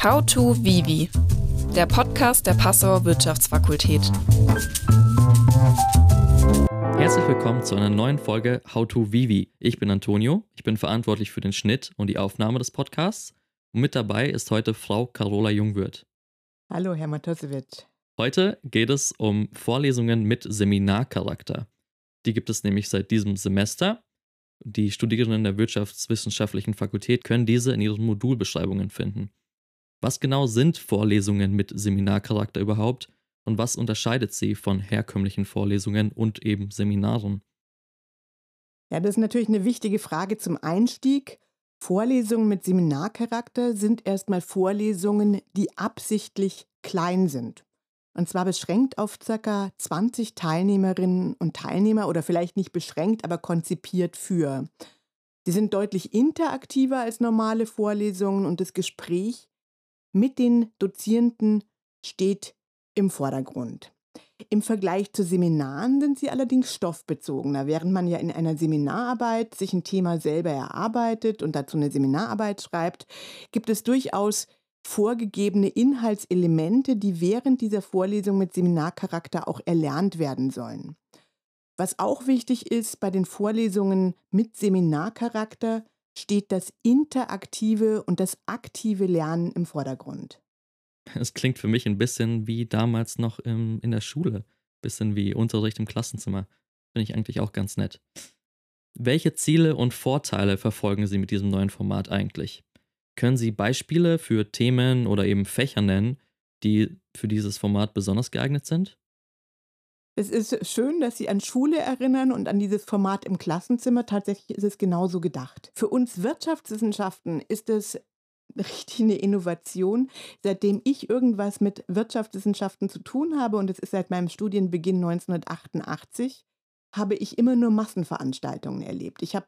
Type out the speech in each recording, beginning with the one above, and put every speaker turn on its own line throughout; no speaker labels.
How to Vivi, der Podcast der Passauer Wirtschaftsfakultät.
Herzlich willkommen zu einer neuen Folge How to Vivi. Ich bin Antonio, ich bin verantwortlich für den Schnitt und die Aufnahme des Podcasts. Und mit dabei ist heute Frau Carola Jungwirth.
Hallo, Herr Matosewitsch.
Heute geht es um Vorlesungen mit Seminarcharakter. Die gibt es nämlich seit diesem Semester. Die Studierenden der Wirtschaftswissenschaftlichen Fakultät können diese in ihren Modulbeschreibungen finden. Was genau sind Vorlesungen mit Seminarcharakter überhaupt und was unterscheidet sie von herkömmlichen Vorlesungen und eben Seminaren?
Ja, das ist natürlich eine wichtige Frage zum Einstieg. Vorlesungen mit Seminarcharakter sind erstmal Vorlesungen, die absichtlich klein sind. Und zwar beschränkt auf ca. 20 Teilnehmerinnen und Teilnehmer oder vielleicht nicht beschränkt, aber konzipiert für. Sie sind deutlich interaktiver als normale Vorlesungen und das Gespräch mit den Dozierenden steht im Vordergrund. Im Vergleich zu Seminaren sind sie allerdings stoffbezogener. Während man ja in einer Seminararbeit sich ein Thema selber erarbeitet und dazu eine Seminararbeit schreibt, gibt es durchaus vorgegebene Inhaltselemente, die während dieser Vorlesung mit Seminarcharakter auch erlernt werden sollen. Was auch wichtig ist bei den Vorlesungen mit Seminarcharakter, steht das interaktive und das aktive Lernen im Vordergrund.
Es klingt für mich ein bisschen wie damals noch im, in der Schule, bisschen wie Unterricht im Klassenzimmer. Finde ich eigentlich auch ganz nett. Welche Ziele und Vorteile verfolgen Sie mit diesem neuen Format eigentlich? Können Sie Beispiele für Themen oder eben Fächer nennen, die für dieses Format besonders geeignet sind?
Es ist schön, dass Sie an Schule erinnern und an dieses Format im Klassenzimmer. Tatsächlich ist es genauso gedacht. Für uns Wirtschaftswissenschaften ist es richtig eine Innovation. Seitdem ich irgendwas mit Wirtschaftswissenschaften zu tun habe, und es ist seit meinem Studienbeginn 1988, habe ich immer nur Massenveranstaltungen erlebt. Ich habe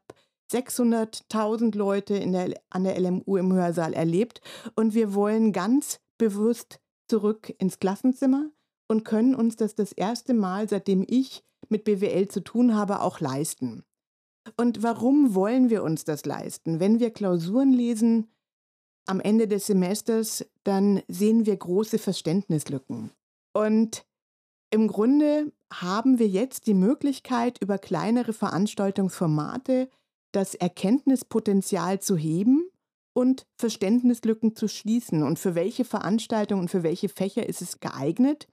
600.000 Leute in der, an der LMU im Hörsaal erlebt und wir wollen ganz bewusst zurück ins Klassenzimmer und können uns das das erste Mal, seitdem ich mit BWL zu tun habe, auch leisten. Und warum wollen wir uns das leisten? Wenn wir Klausuren lesen am Ende des Semesters, dann sehen wir große Verständnislücken. Und im Grunde haben wir jetzt die Möglichkeit, über kleinere Veranstaltungsformate das Erkenntnispotenzial zu heben und Verständnislücken zu schließen. Und für welche Veranstaltungen und für welche Fächer ist es geeignet?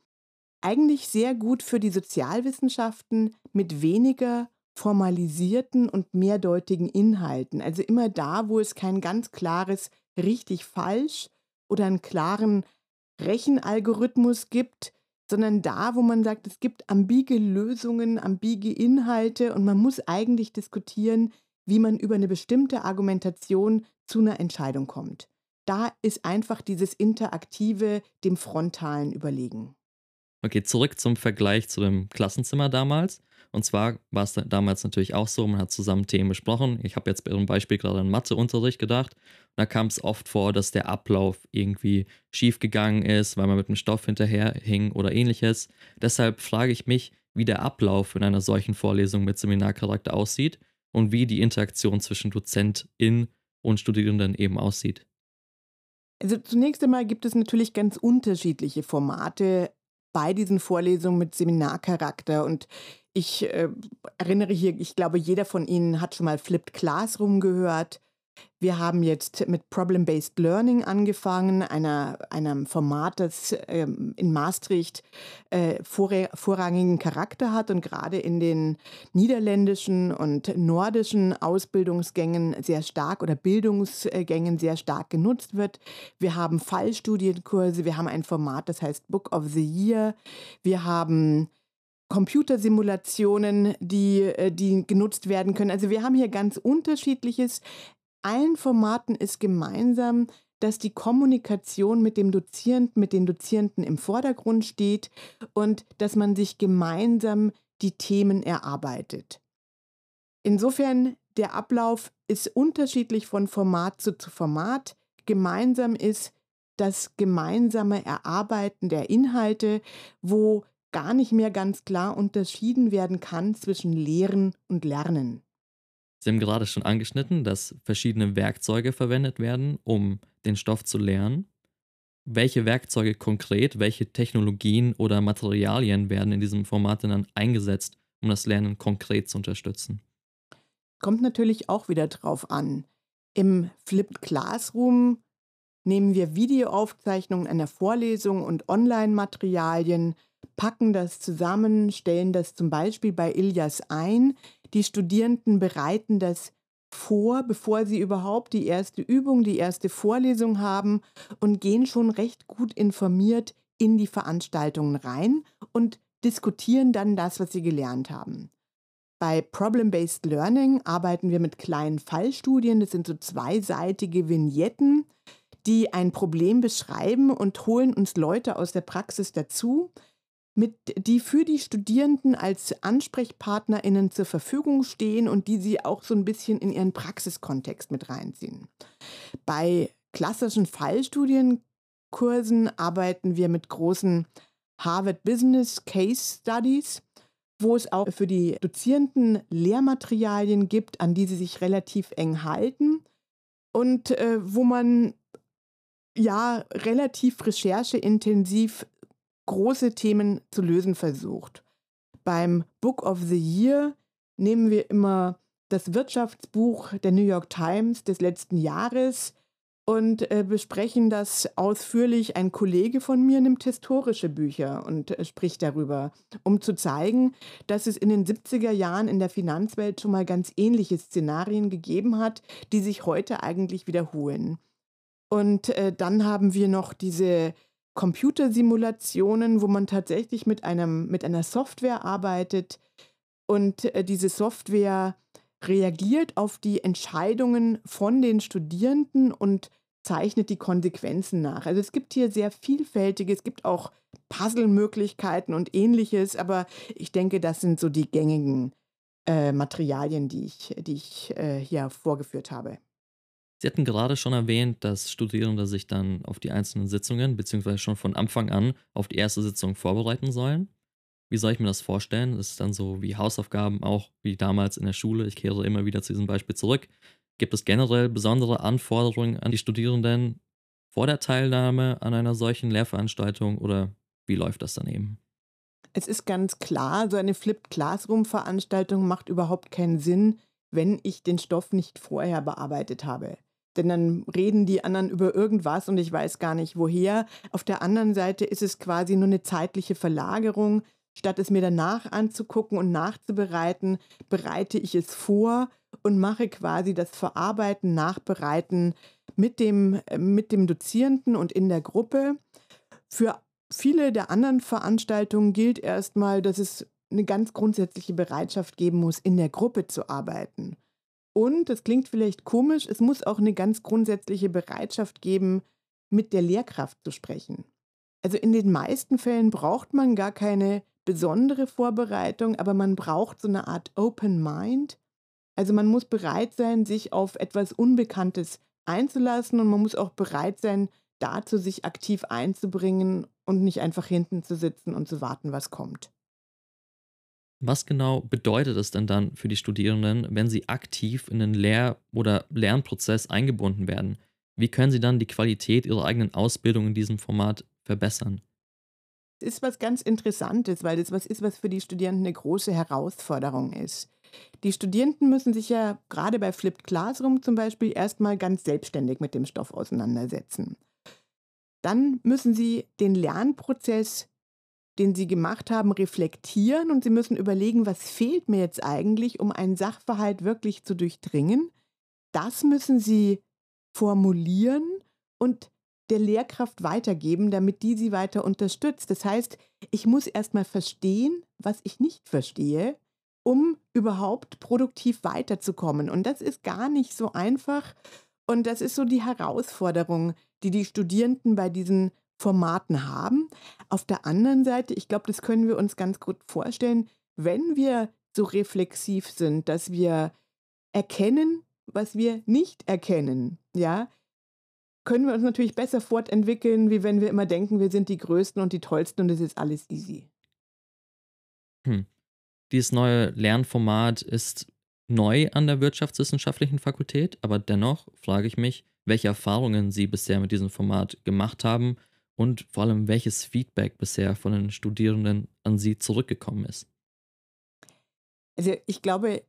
Eigentlich sehr gut für die Sozialwissenschaften mit weniger formalisierten und mehrdeutigen Inhalten. Also immer da, wo es kein ganz klares richtig falsch oder einen klaren Rechenalgorithmus gibt, sondern da, wo man sagt, es gibt ambige Lösungen, ambige Inhalte und man muss eigentlich diskutieren, wie man über eine bestimmte Argumentation zu einer Entscheidung kommt. Da ist einfach dieses Interaktive dem Frontalen überlegen.
Okay, zurück zum Vergleich zu dem Klassenzimmer damals. Und zwar war es damals natürlich auch so, man hat zusammen Themen besprochen. Ich habe jetzt bei Ihrem Beispiel gerade an Matheunterricht gedacht. Da kam es oft vor, dass der Ablauf irgendwie schiefgegangen ist, weil man mit dem Stoff hinterherhing oder ähnliches. Deshalb frage ich mich, wie der Ablauf in einer solchen Vorlesung mit Seminarcharakter aussieht und wie die Interaktion zwischen Dozentin und Studierenden eben aussieht.
Also zunächst einmal gibt es natürlich ganz unterschiedliche Formate, bei diesen Vorlesungen mit Seminarcharakter. Und ich äh, erinnere hier, ich glaube, jeder von Ihnen hat schon mal Flipped Classroom gehört. Wir haben jetzt mit Problem-Based Learning angefangen, einer, einem Format, das ähm, in Maastricht äh, vorrangigen Charakter hat und gerade in den niederländischen und nordischen Ausbildungsgängen sehr stark oder Bildungsgängen sehr stark genutzt wird. Wir haben Fallstudienkurse, wir haben ein Format, das heißt Book of the Year. Wir haben Computersimulationen, die, äh, die genutzt werden können. Also wir haben hier ganz unterschiedliches allen Formaten ist gemeinsam, dass die Kommunikation mit dem Dozierenden, mit den Dozierenden im Vordergrund steht und dass man sich gemeinsam die Themen erarbeitet. Insofern, der Ablauf ist unterschiedlich von Format zu Format. Gemeinsam ist das gemeinsame Erarbeiten der Inhalte, wo gar nicht mehr ganz klar unterschieden werden kann zwischen Lehren und Lernen.
Sie gerade schon angeschnitten, dass verschiedene Werkzeuge verwendet werden, um den Stoff zu lernen. welche Werkzeuge konkret, welche Technologien oder Materialien werden in diesem Format dann eingesetzt, um das Lernen konkret zu unterstützen?
Kommt natürlich auch wieder drauf an. Im Flipped Classroom nehmen wir Videoaufzeichnungen einer Vorlesung und Online-Materialien, packen das zusammen, stellen das zum Beispiel bei Ilias ein. Die Studierenden bereiten das vor, bevor sie überhaupt die erste Übung, die erste Vorlesung haben und gehen schon recht gut informiert in die Veranstaltungen rein und diskutieren dann das, was sie gelernt haben. Bei Problem-Based Learning arbeiten wir mit kleinen Fallstudien. Das sind so zweiseitige Vignetten, die ein Problem beschreiben und holen uns Leute aus der Praxis dazu, mit, die für die Studierenden als AnsprechpartnerInnen zur Verfügung stehen und die sie auch so ein bisschen in ihren Praxiskontext mit reinziehen. Bei klassischen Fallstudienkursen arbeiten wir mit großen Harvard Business Case Studies, wo es auch für die Dozierenden Lehrmaterialien gibt, an die sie sich relativ eng halten und äh, wo man ja relativ rechercheintensiv große Themen zu lösen versucht. Beim Book of the Year nehmen wir immer das Wirtschaftsbuch der New York Times des letzten Jahres und äh, besprechen das ausführlich. Ein Kollege von mir nimmt historische Bücher und äh, spricht darüber, um zu zeigen, dass es in den 70er Jahren in der Finanzwelt schon mal ganz ähnliche Szenarien gegeben hat, die sich heute eigentlich wiederholen. Und äh, dann haben wir noch diese Computersimulationen, wo man tatsächlich mit, einem, mit einer Software arbeitet und äh, diese Software reagiert auf die Entscheidungen von den Studierenden und zeichnet die Konsequenzen nach. Also es gibt hier sehr vielfältige, es gibt auch Puzzle-Möglichkeiten und ähnliches, aber ich denke, das sind so die gängigen äh, Materialien, die ich, die ich äh, hier vorgeführt habe.
Sie hatten gerade schon erwähnt, dass Studierende sich dann auf die einzelnen Sitzungen beziehungsweise schon von Anfang an auf die erste Sitzung vorbereiten sollen. Wie soll ich mir das vorstellen? Das ist dann so wie Hausaufgaben, auch wie damals in der Schule. Ich kehre immer wieder zu diesem Beispiel zurück. Gibt es generell besondere Anforderungen an die Studierenden vor der Teilnahme an einer solchen Lehrveranstaltung oder wie läuft das dann eben?
Es ist ganz klar, so eine Flipped Classroom-Veranstaltung macht überhaupt keinen Sinn, wenn ich den Stoff nicht vorher bearbeitet habe. Denn dann reden die anderen über irgendwas und ich weiß gar nicht woher. Auf der anderen Seite ist es quasi nur eine zeitliche Verlagerung. Statt es mir danach anzugucken und nachzubereiten, bereite ich es vor und mache quasi das Verarbeiten, Nachbereiten mit dem, mit dem Dozierenden und in der Gruppe. Für viele der anderen Veranstaltungen gilt erstmal, dass es eine ganz grundsätzliche Bereitschaft geben muss, in der Gruppe zu arbeiten. Und, das klingt vielleicht komisch, es muss auch eine ganz grundsätzliche Bereitschaft geben, mit der Lehrkraft zu sprechen. Also in den meisten Fällen braucht man gar keine besondere Vorbereitung, aber man braucht so eine Art Open Mind. Also man muss bereit sein, sich auf etwas Unbekanntes einzulassen und man muss auch bereit sein, dazu sich aktiv einzubringen und nicht einfach hinten zu sitzen und zu warten, was kommt.
Was genau bedeutet es denn dann für die Studierenden, wenn sie aktiv in den Lehr- oder Lernprozess eingebunden werden? Wie können sie dann die Qualität ihrer eigenen Ausbildung in diesem Format verbessern?
Das ist was ganz Interessantes, weil das was ist, was für die Studierenden eine große Herausforderung ist. Die Studierenden müssen sich ja gerade bei Flipped Classroom zum Beispiel erstmal ganz selbstständig mit dem Stoff auseinandersetzen. Dann müssen sie den Lernprozess den sie gemacht haben, reflektieren und sie müssen überlegen, was fehlt mir jetzt eigentlich, um einen Sachverhalt wirklich zu durchdringen. Das müssen sie formulieren und der Lehrkraft weitergeben, damit die sie weiter unterstützt. Das heißt, ich muss erstmal verstehen, was ich nicht verstehe, um überhaupt produktiv weiterzukommen. Und das ist gar nicht so einfach. Und das ist so die Herausforderung, die die Studierenden bei diesen Formaten haben. Auf der anderen Seite, ich glaube, das können wir uns ganz gut vorstellen, wenn wir so reflexiv sind, dass wir erkennen, was wir nicht erkennen, ja, können wir uns natürlich besser fortentwickeln, wie wenn wir immer denken, wir sind die Größten und die Tollsten und es ist alles easy.
Hm. Dieses neue Lernformat ist neu an der Wirtschaftswissenschaftlichen Fakultät, aber dennoch frage ich mich, welche Erfahrungen Sie bisher mit diesem Format gemacht haben und vor allem welches Feedback bisher von den Studierenden an Sie zurückgekommen ist?
Also ich glaube,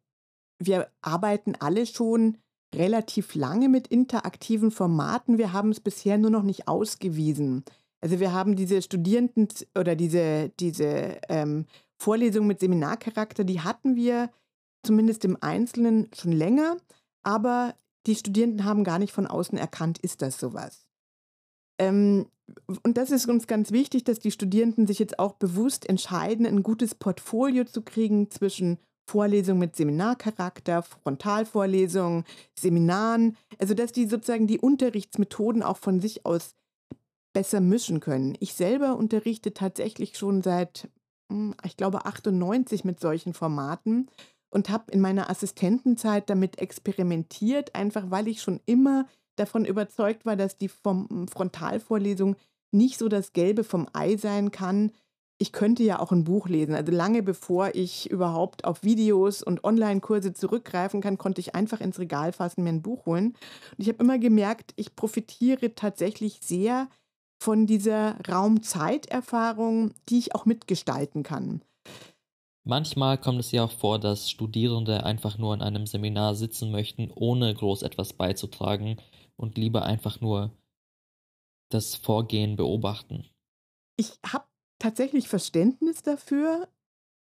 wir arbeiten alle schon relativ lange mit interaktiven Formaten. Wir haben es bisher nur noch nicht ausgewiesen. Also wir haben diese Studierenden oder diese, diese ähm, Vorlesung mit Seminarcharakter, die hatten wir zumindest im Einzelnen schon länger, aber die Studierenden haben gar nicht von außen erkannt, ist das sowas. Ähm, und das ist uns ganz wichtig, dass die Studierenden sich jetzt auch bewusst entscheiden, ein gutes Portfolio zu kriegen zwischen Vorlesungen mit Seminarcharakter, Frontalvorlesungen, Seminaren, also dass die sozusagen die Unterrichtsmethoden auch von sich aus besser mischen können. Ich selber unterrichte tatsächlich schon seit, hm, ich glaube, 98 mit solchen Formaten und habe in meiner Assistentenzeit damit experimentiert, einfach weil ich schon immer davon überzeugt war, dass die Frontalvorlesung nicht so das Gelbe vom Ei sein kann. Ich könnte ja auch ein Buch lesen. Also lange bevor ich überhaupt auf Videos und Online-Kurse zurückgreifen kann, konnte ich einfach ins Regal fassen, mir ein Buch holen. Und ich habe immer gemerkt, ich profitiere tatsächlich sehr von dieser Raumzeiterfahrung, die ich auch mitgestalten kann.
Manchmal kommt es ja auch vor, dass Studierende einfach nur in einem Seminar sitzen möchten, ohne groß etwas beizutragen und lieber einfach nur das Vorgehen beobachten.
Ich habe tatsächlich Verständnis dafür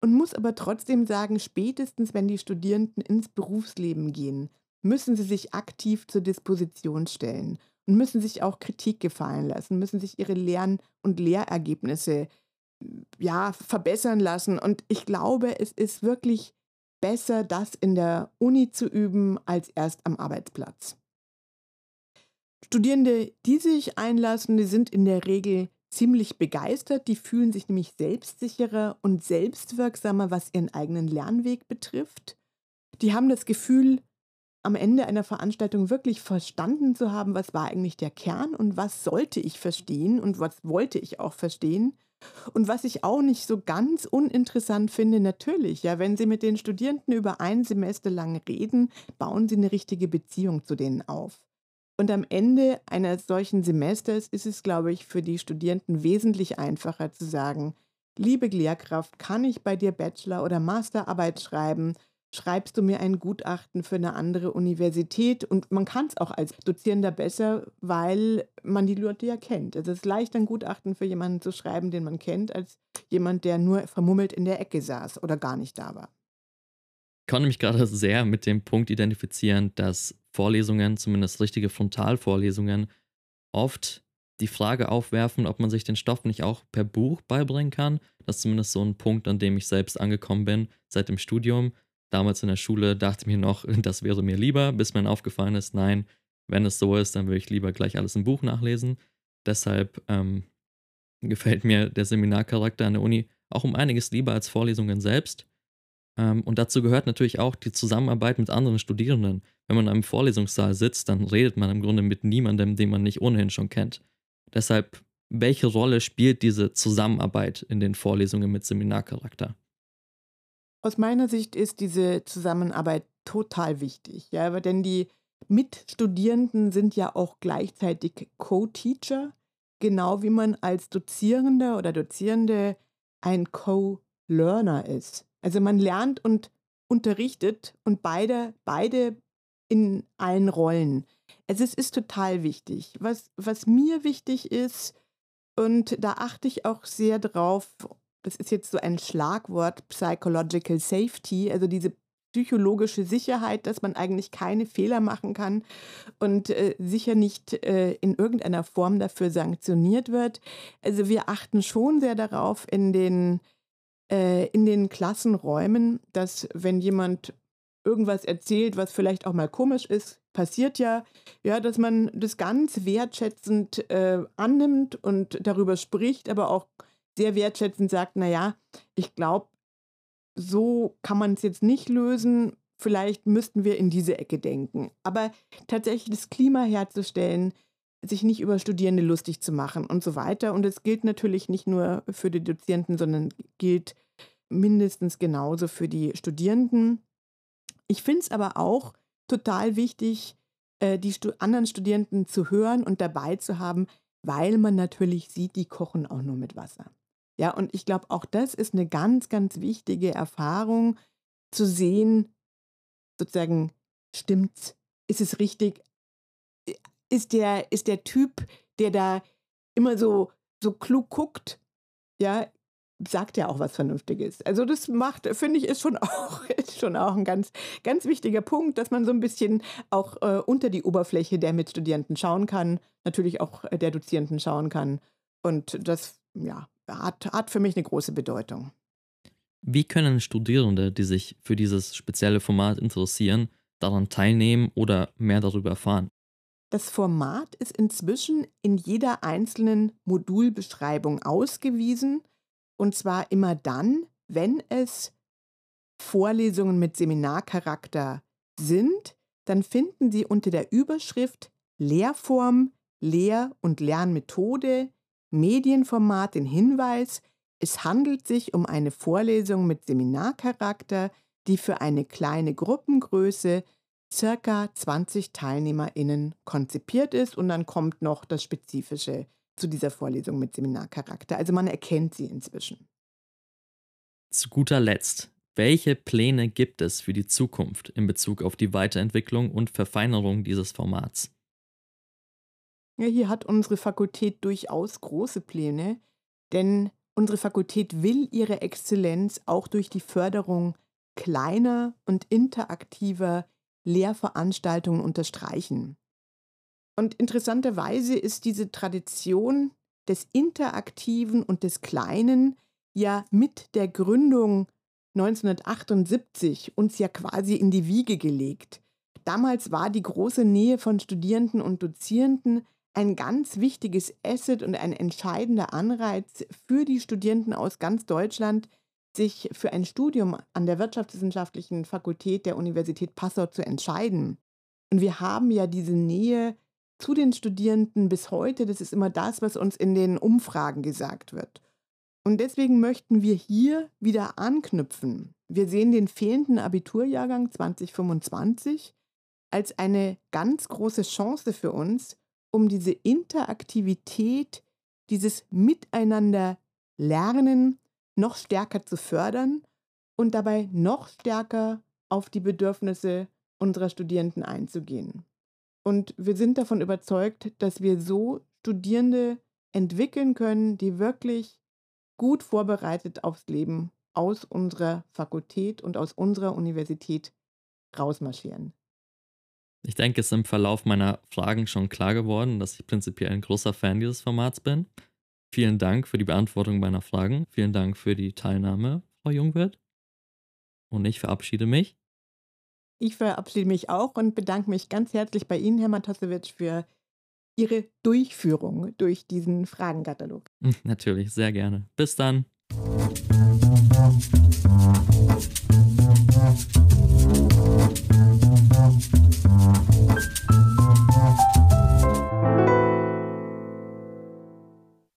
und muss aber trotzdem sagen, spätestens wenn die Studierenden ins Berufsleben gehen, müssen sie sich aktiv zur Disposition stellen und müssen sich auch Kritik gefallen lassen, müssen sich ihre Lern- und Lehrergebnisse ja, verbessern lassen. Und ich glaube, es ist wirklich besser, das in der Uni zu üben, als erst am Arbeitsplatz. Studierende, die sich einlassen, die sind in der Regel ziemlich begeistert. Die fühlen sich nämlich selbstsicherer und selbstwirksamer, was ihren eigenen Lernweg betrifft. Die haben das Gefühl, am Ende einer Veranstaltung wirklich verstanden zu haben, was war eigentlich der Kern und was sollte ich verstehen und was wollte ich auch verstehen. Und was ich auch nicht so ganz uninteressant finde, natürlich, ja, wenn Sie mit den Studierenden über ein Semester lang reden, bauen Sie eine richtige Beziehung zu denen auf. Und am Ende eines solchen Semesters ist es, glaube ich, für die Studierenden wesentlich einfacher zu sagen, liebe Lehrkraft, kann ich bei dir Bachelor- oder Masterarbeit schreiben? schreibst du mir ein Gutachten für eine andere Universität. Und man kann es auch als Dozierender besser, weil man die Leute ja kennt. Es ist leichter, ein Gutachten für jemanden zu schreiben, den man kennt, als jemand, der nur vermummelt in der Ecke saß oder gar nicht da war.
Ich konnte mich gerade sehr mit dem Punkt identifizieren, dass Vorlesungen, zumindest richtige Frontalvorlesungen, oft die Frage aufwerfen, ob man sich den Stoff nicht auch per Buch beibringen kann. Das ist zumindest so ein Punkt, an dem ich selbst angekommen bin seit dem Studium damals in der Schule dachte ich mir noch, das wäre mir lieber, bis mir aufgefallen ist, nein, wenn es so ist, dann würde ich lieber gleich alles im Buch nachlesen. Deshalb ähm, gefällt mir der Seminarcharakter an der Uni auch um einiges lieber als Vorlesungen selbst. Ähm, und dazu gehört natürlich auch die Zusammenarbeit mit anderen Studierenden. Wenn man in einem Vorlesungssaal sitzt, dann redet man im Grunde mit niemandem, den man nicht ohnehin schon kennt. Deshalb, welche Rolle spielt diese Zusammenarbeit in den Vorlesungen mit Seminarcharakter?
Aus meiner Sicht ist diese Zusammenarbeit total wichtig, ja, denn die Mitstudierenden sind ja auch gleichzeitig Co-Teacher, genau wie man als Dozierender oder Dozierende ein Co-Learner ist. Also man lernt und unterrichtet und beide, beide in allen Rollen. Also es ist total wichtig. Was, was mir wichtig ist, und da achte ich auch sehr drauf, das ist jetzt so ein Schlagwort, Psychological Safety, also diese psychologische Sicherheit, dass man eigentlich keine Fehler machen kann und äh, sicher nicht äh, in irgendeiner Form dafür sanktioniert wird. Also wir achten schon sehr darauf in den, äh, in den Klassenräumen, dass wenn jemand irgendwas erzählt, was vielleicht auch mal komisch ist, passiert ja, ja, dass man das ganz wertschätzend äh, annimmt und darüber spricht, aber auch sehr wertschätzend sagt, naja, ich glaube, so kann man es jetzt nicht lösen. Vielleicht müssten wir in diese Ecke denken. Aber tatsächlich das Klima herzustellen, sich nicht über Studierende lustig zu machen und so weiter. Und es gilt natürlich nicht nur für die Dozierenden, sondern gilt mindestens genauso für die Studierenden. Ich finde es aber auch total wichtig, äh, die anderen Studierenden zu hören und dabei zu haben, weil man natürlich sieht, die kochen auch nur mit Wasser. Ja, und ich glaube, auch das ist eine ganz, ganz wichtige Erfahrung, zu sehen, sozusagen, stimmt's? Ist es richtig? Ist der, ist der Typ, der da immer so, so klug guckt, ja, sagt ja auch was Vernünftiges. Also das macht, finde ich, ist schon auch, ist schon auch ein ganz, ganz wichtiger Punkt, dass man so ein bisschen auch äh, unter die Oberfläche der Mitstudierenden schauen kann, natürlich auch äh, der Dozierenden schauen kann. Und das, ja, hat, hat für mich eine große Bedeutung.
Wie können Studierende, die sich für dieses spezielle Format interessieren, daran teilnehmen oder mehr darüber erfahren?
Das Format ist inzwischen in jeder einzelnen Modulbeschreibung ausgewiesen, und zwar immer dann, wenn es Vorlesungen mit Seminarcharakter sind, dann finden Sie unter der Überschrift Lehrform, Lehr- und Lernmethode, Medienformat den Hinweis, es handelt sich um eine Vorlesung mit Seminarcharakter, die für eine kleine Gruppengröße circa 20 TeilnehmerInnen konzipiert ist und dann kommt noch das Spezifische zu dieser Vorlesung mit Seminarcharakter. Also man erkennt sie inzwischen.
Zu guter Letzt, welche Pläne gibt es für die Zukunft in Bezug auf die Weiterentwicklung und Verfeinerung dieses Formats?
Ja, hier hat unsere Fakultät durchaus große Pläne, denn unsere Fakultät will ihre Exzellenz auch durch die Förderung kleiner und interaktiver Lehrveranstaltungen unterstreichen. Und interessanterweise ist diese Tradition des Interaktiven und des Kleinen ja mit der Gründung 1978 uns ja quasi in die Wiege gelegt. Damals war die große Nähe von Studierenden und Dozierenden ein ganz wichtiges Asset und ein entscheidender Anreiz für die Studierenden aus ganz Deutschland, sich für ein Studium an der Wirtschaftswissenschaftlichen Fakultät der Universität Passau zu entscheiden. Und wir haben ja diese Nähe zu den Studierenden bis heute. Das ist immer das, was uns in den Umfragen gesagt wird. Und deswegen möchten wir hier wieder anknüpfen. Wir sehen den fehlenden Abiturjahrgang 2025 als eine ganz große Chance für uns, um diese Interaktivität, dieses Miteinander lernen noch stärker zu fördern und dabei noch stärker auf die Bedürfnisse unserer Studierenden einzugehen. Und wir sind davon überzeugt, dass wir so Studierende entwickeln können, die wirklich gut vorbereitet aufs Leben aus unserer Fakultät und aus unserer Universität rausmarschieren.
Ich denke, es ist im Verlauf meiner Fragen schon klar geworden, dass ich prinzipiell ein großer Fan dieses Formats bin. Vielen Dank für die Beantwortung meiner Fragen. Vielen Dank für die Teilnahme, Frau Jungwirth. Und ich verabschiede mich.
Ich verabschiede mich auch und bedanke mich ganz herzlich bei Ihnen, Herr Matasewitsch, für Ihre Durchführung durch diesen Fragenkatalog.
Natürlich, sehr gerne. Bis dann.